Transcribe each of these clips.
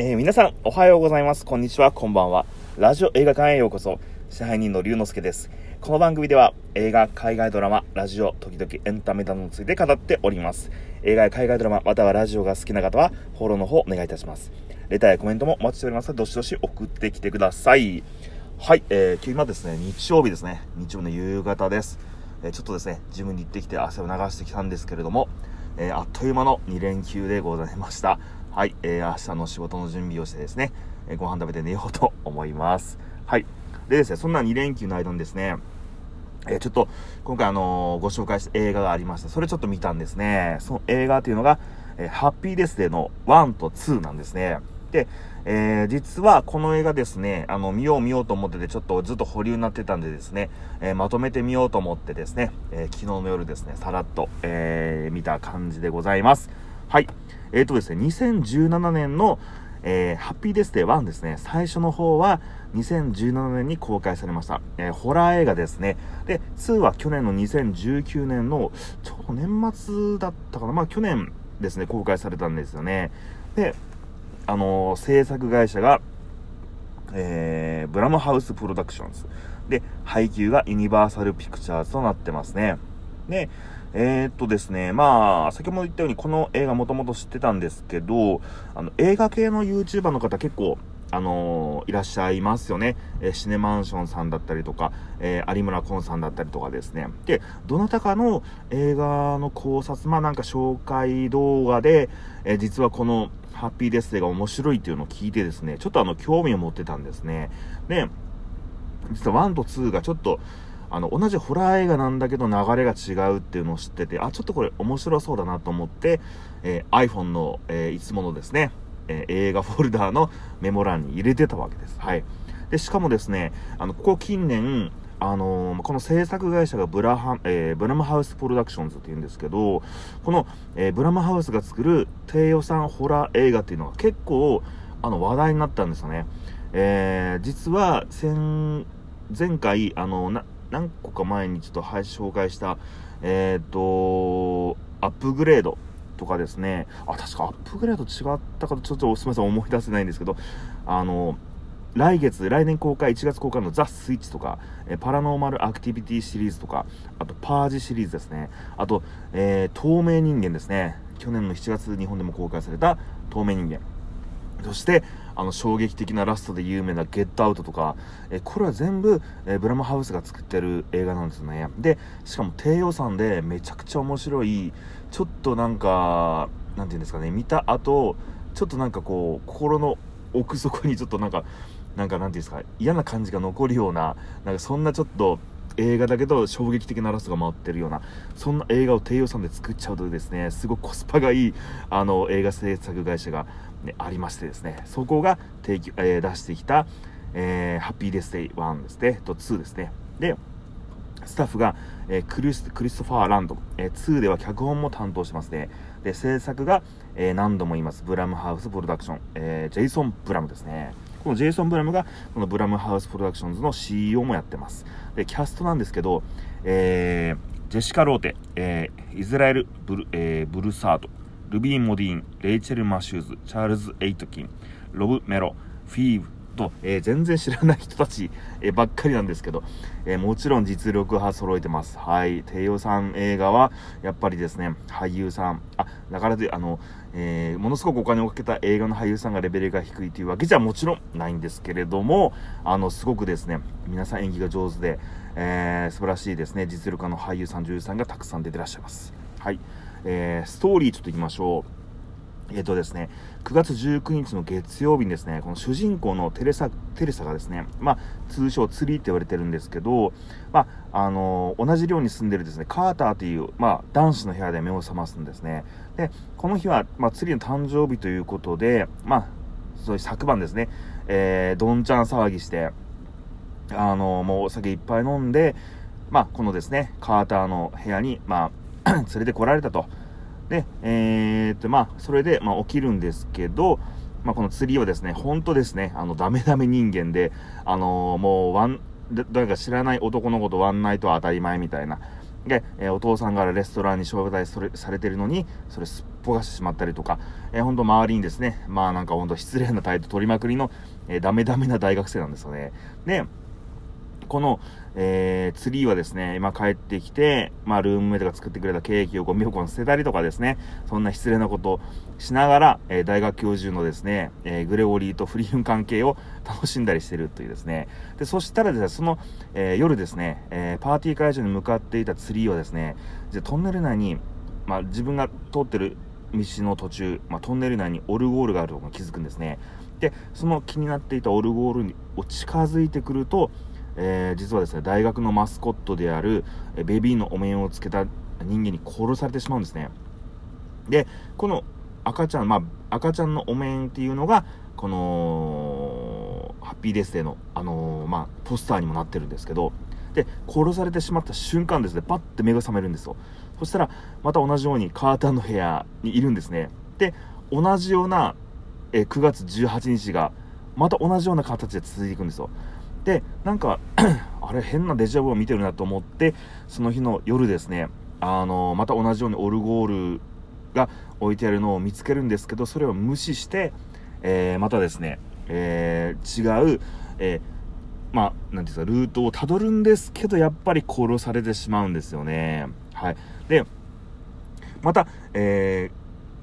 えー、皆さん、おはようございます。こんにちは、こんばんは。ラジオ映画館へようこそ。支配人の龍之介です。この番組では、映画、海外ドラマ、ラジオ、時々エンタメなどについて語っております。映画や海外ドラマ、またはラジオが好きな方は、フォローの方お願いいたします。レターやコメントもお待ちしておりますので、どしどし送ってきてください。はい、えー、今ですね、日曜日ですね。日曜の夕方です。えー、ちょっとですね、ジムに行ってきて汗を流してきたんですけれども、えー、あっという間の2連休でございました。はい、えー、明日の仕事の準備をしてですね、えー、ご飯食べて寝ようと思います。はい。でですね、そんな2連休の間にですね、えー、ちょっと、今回あのー、ご紹介した映画がありました。それちょっと見たんですね。その映画というのが、えー、ハッピーデスデーの1と2なんですね。で、えー、実はこの映画ですね、あの、見よう見ようと思ってて、ちょっとずっと保留になってたんでですね、えー、まとめてみようと思ってですね、えー、昨日の夜ですね、さらっと、え見た感じでございます。はい。えっ、ー、とですね、2017年の、えー、ハッピーデスデー1ですね。最初の方は2017年に公開されました。えー、ホラー映画ですね。で、2は去年の2019年の、ちょうど年末だったかな。まあ去年ですね、公開されたんですよね。で、あのー、制作会社が、えー、ブラムハウスプロダクションズ。で、配給がユニバーサルピクチャーズとなってますね。で、えー、っとですね、まあ、先ほど言ったようにこの映画もともと知ってたんですけど、あの、映画系の YouTuber の方結構、あのー、いらっしゃいますよね。えー、シネマンションさんだったりとか、えー、有村昆さんだったりとかですね。で、どなたかの映画の考察、まあなんか紹介動画で、え実はこのハッピーデスデーが面白いっていうのを聞いてですね、ちょっとあの、興味を持ってたんですね。で、実は1と2がちょっと、あの、同じホラー映画なんだけど流れが違うっていうのを知ってて、あ、ちょっとこれ面白そうだなと思って、えー、iPhone の、えー、いつものですね、えー、映画フォルダーのメモ欄に入れてたわけです。はい。で、しかもですね、あの、ここ近年、あのー、この制作会社がブラハ、えー、ブラムハウスプロダクションズって言うんですけど、この、えー、ブラムハウスが作る低予算ホラー映画っていうのが結構、あの、話題になったんですよね。えー、実は、前回、あの、な、何個か前にちょっと紹介した、えっ、ー、と、アップグレードとかですね、あ、確かアップグレード違ったかとちょっとすみません、思い出せないんですけど、あの、来月、来年公開、1月公開のザ・スイッチとか、えパラノーマルアクティビティシリーズとか、あとパージシリーズですね、あと、えー、透明人間ですね、去年の7月日本でも公開された透明人間。そして、あの、衝撃的なラストで有名なゲットアウトとか、えこれは全部、えブラムハウスが作ってる映画なんですよね。で、しかも低予算でめちゃくちゃ面白い、ちょっとなんか、なんていうんですかね、見た後、ちょっとなんかこう、心の奥底にちょっとなんか、なんかなんていうんですか、嫌な感じが残るような、なんかそんなちょっと、映画だけど衝撃的なラストが回ってるようなそんな映画を低予算で作っちゃうとですねすごくコスパがいいあの映画制作会社が、ありましてですね。そこが提供、えー、出してきた、えー、ハッピーデスデイ1ですね。と2ですね。でスタッフが、えー、クリスクリストファー・ランド、えー、2では脚本も担当してますね。で制作が、えー、何度も言います。ブラムハウスプロダクション、えー、ジェイソン・ブラムですね。このジェイソン・ブラムがこのブラムハウスプロダクションズの CEO もやってます。でキャストなんですけど、えー、ジェシカ・ローテ、えー、イスラエルブル、えー、ブルサードルビー・モディーンレイチェル・マシューズチャールズ・エイトキンロブ・メロフィーブと、えー、全然知らない人たち、えー、ばっかりなんですけど、えー、もちろん実力派揃えてます。はい。低予算映画は、やっぱりですね、俳優さん、あ、だからで、あの、えものすごくお金をかけた映画の俳優さんがレベルが低いというわけじゃもちろんないんですけれども、あの、すごくですね、皆さん演技が上手で、え素晴らしいですね、実力派の俳優さん、女優さんがたくさん出てらっしゃいます。はい。えストーリーちょっと行きましょう。えっ、とですね、9月19日の月曜日にですね、この主人公のテレサ、テレサがですね、まあ、通称ツリーって言われてるんですけど、まあ、あのー、同じ寮に住んでるですね、カーターという、まあ、男子の部屋で目を覚ますんですね。で、この日は、まあ、ツリーの誕生日ということで、まあ、そういう昨晩ですね、えー、どんちゃん騒ぎして、あのー、もうお酒いっぱい飲んで、まあ、このですね、カーターの部屋に、まあ、連れてこられたと。で、えー、っと、まあ、それで、まあ、起きるんですけど、まあ、この釣りはですね、本当ですね、あの、ダメダメ人間で、あのー、もう、ワン、誰か知らない男の子とワンナイトは当たり前みたいな。で、えー、お父さんがレストランに招待されてるのに、それすっぽがしてしまったりとか、えー、本当周りにですね、まあなんか本当失礼な態度取りまくりの、えー、ダメダメな大学生なんですよね。で、この、えー、ツリーはですね、今帰ってきて、まあ、ルームメイトが作ってくれたケーキをゴミ箱に捨てたりとかですね、そんな失礼なことをしながら、えー、大学教授のですね、えー、グレゴリーとフリーン関係を楽しんだりしてるというですね、で、そしたらですね、その、え夜ですね、えパーティー会場に向かっていたツリーはですね、じゃトンネル内に、まあ、自分が通ってる道の途中、まあ、トンネル内にオルゴールがあるとこに気づくんですね。で、その気になっていたオルゴールに近づいてくると、えー、実はですね、大学のマスコットである、えベビーのお面をつけた人間に殺されてしまうんですね。で、この赤ちゃん、まあ、赤ちゃんのお面っていうのが、この、ハッピーデスデーの、あのー、まあ、ポスターにもなってるんですけど、で、殺されてしまった瞬間ですね、パッて目が覚めるんですよ。そしたら、また同じようにカーターの部屋にいるんですね。で、同じような、え9月18日が、また同じような形で続いていくんですよ。でなんか あれ変なデジャブを見てるなと思ってその日の夜ですねあのまた同じようにオルゴールが置いてあるのを見つけるんですけどそれを無視して、えー、またですね、えー、違う、えー、まあ、なんていうんですか、ルートをたどるんですけど、やっぱり殺されてしまうんですよね。はい。で、また、え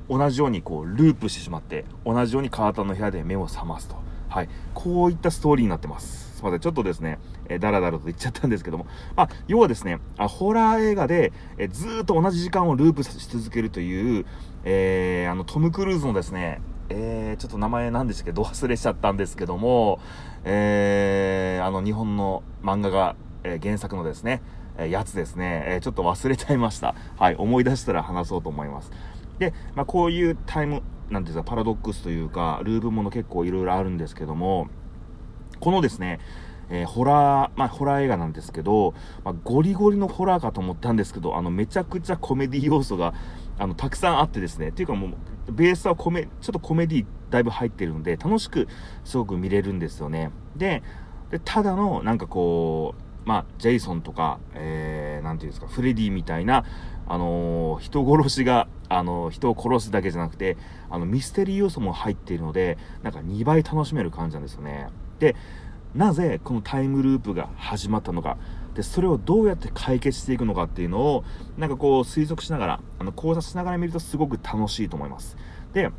ー、同じようにこう、ループしてしまって、同じようにカータンの部屋で目を覚ますと。はい。こういったストーリーになってます。ません。ちょっとですね、えー、だらだらと言っちゃったんですけども。まあ、要はですね、あホラー映画で、えー、ずっと同じ時間をループし続けるという、えー、あの、トム・クルーズのですね、えー、ちょっと名前なんですけど、忘れちゃったんですけども、えー、あの、日本の漫画が、えー、原作のですね、えやつですね、えちょっと忘れちゃいました。はい、思い出したら話そうと思います。で、まあ、こういうタイム、なんていうんですか、パラドックスというか、ループもの結構いろいろあるんですけども、このですね、えー、ホラー、まあ、ホラー映画なんですけど、まあ、ゴリゴリのホラーかと思ったんですけど、あの、めちゃくちゃコメディ要素が、あの、たくさんあってですね、っていうかもう、ベースはコメ、ちょっとコメディだいぶ入ってるので、楽しく、すごく見れるんですよね。で、でただの、なんかこう、まあ、ジェイソンとか、えー、なんていうんですか、フレディみたいな、あのー、人殺しが、あのー、人を殺すだけじゃなくて、あの、ミステリー要素も入っているので、なんか2倍楽しめる感じなんですよね。で、なぜこのタイムループが始まったのか、で、それをどうやって解決していくのかっていうのを、なんかこう推測しながら、あの、考察しながら見るとすごく楽しいと思います。で、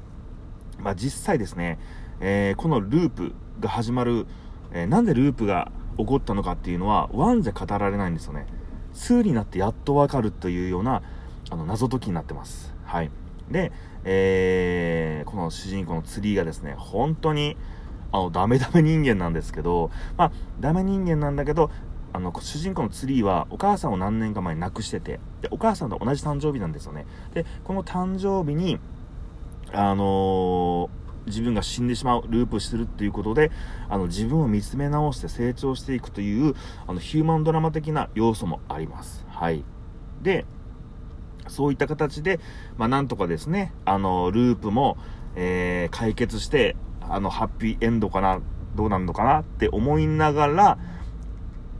まあ実際ですね、えー、このループが始まる、えー、なんでループが起こったのかっていうのは、1じゃ語られないんですよね。2になってやっとわかるというような、あの、謎解きになってます。はい。で、えー、この主人公のツリーがですね、本当に、あの、ダメダメ人間なんですけど、まあ、ダメ人間なんだけど、あの、主人公のツリーはお母さんを何年か前に亡くしてて、で、お母さんと同じ誕生日なんですよね。で、この誕生日に、あのー、自分が死んでしまう、ループするっていうことで、あの、自分を見つめ直して成長していくという、あの、ヒューマンドラマ的な要素もあります。はい。で、そういった形で、まあ、なんとかですね、あの、ループも、えー、解決して、あの、ハッピーエンドかな、どうなるのかな？って思いながら、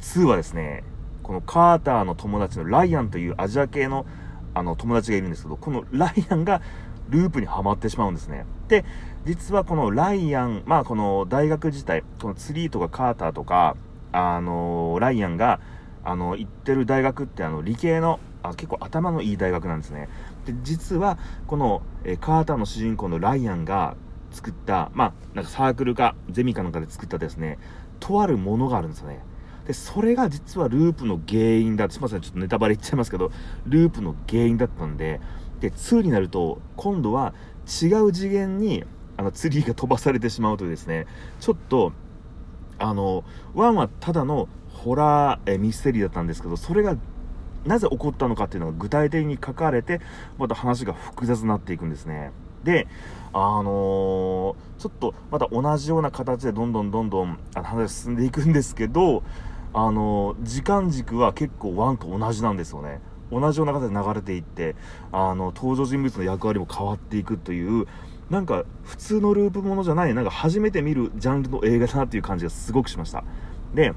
2はですね、このカーターの友達のライアンというアジア系のあの友達がいるんですけど、このライアンがループにはまってしまうんですね。で、実はこのライアン、まあこの大学自体、このツリーとかカーターとか、あのライアンが、あの、行ってる大学ってあの理系のあ結構頭のいい大学なんですね。で、実はこの、えカーターの主人公のライアンが作った、まあ、なんかサークルかゼミかなんかで作ったですね、とあるものがあるんですよね。で、それが実はループの原因だ。すいません、ちょっとネタバレ言っちゃいますけど、ループの原因だったんで、で、2になると、今度は違う次元に、あの、ツリーが飛ばされてしまうというですね、ちょっと、あの、1はただのホラー、えミステリーだったんですけど、それがなぜ起こったのかっていうのが具体的に書かれて、また話が複雑になっていくんですね。で、あのー、ちょっとまた同じような形でどんどんどんどんあの話進んでいくんですけど、あのー、時間軸は結構ワンと同じなんですよね。同じような形で流れていって、あの、登場人物の役割も変わっていくという、なんか普通のループものじゃない、なんか初めて見るジャンルの映画だなっていう感じがすごくしました。で、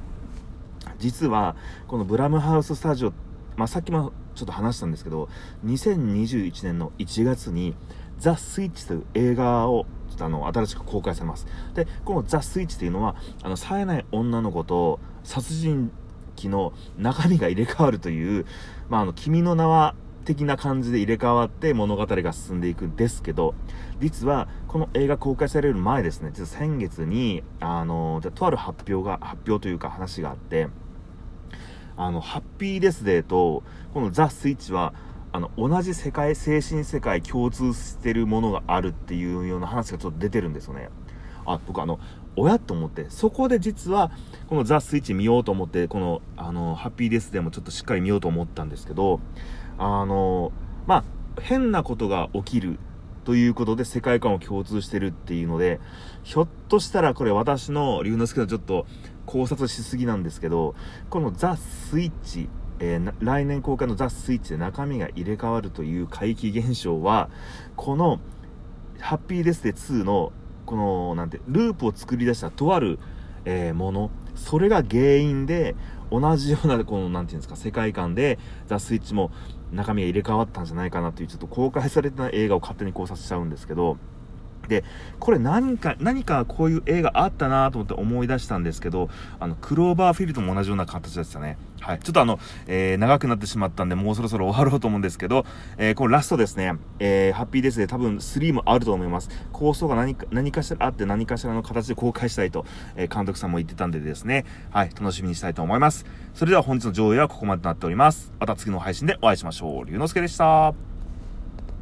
実は、このブラムハウススタジオ、まあ、さっきもちょっと話したんですけど、2021年の1月に、ザ・スイッチという映画を、あの、新しく公開されます。で、このザ・スイッチというのは、あの、冴えない女の子と殺人鬼の中身が入れ替わるという、まあ、あの、君の名は的な感じで入れ替わって物語が進んでいくんですけど、実はこの映画公開される前ですね、実は先月に、あの、じゃとある発表が、発表というか話があって、あの、ハッピーデスデーと、このザ・スイッチは、あの、同じ世界、精神世界共通してるものがあるっていうような話がちょっと出てるんですよね。あ、僕あの、親と思って、そこで実は、このザ・スイッチ見ようと思って、この、あの、ハッピーデスでもちょっとしっかり見ようと思ったんですけど、あの、まあ、変なことが起きるということで世界観を共通してるっていうので、ひょっとしたらこれ私の龍之介のちょっと考察しすぎなんですけど、このザ・スイッチ、えー、来年公開のザ・スイッチで中身が入れ替わるという怪奇現象は、このハッピーデスデ2のこの、なんて、ループを作り出したとある、えー、もの、それが原因で、同じような、この、なんていうんですか、世界観で、ザ・スイッチも中身が入れ替わったんじゃないかなっていう、ちょっと公開されてない映画を勝手に考察しちゃうんですけど、で、これ何か、何かこういう映画あったなと思って思い出したんですけど、あの、クローバーフィールドも同じような形でしたね。はい。ちょっとあの、えー、長くなってしまったんで、もうそろそろ終わろうと思うんですけど、えー、このラストですね、えー、ハッピーデスで多分3もあると思います。構想が何か、何かしらあって何かしらの形で公開したいと、え、監督さんも言ってたんでですね、はい、楽しみにしたいと思います。それでは本日の上映はここまでとなっております。また次の配信でお会いしましょう。龍之介でした。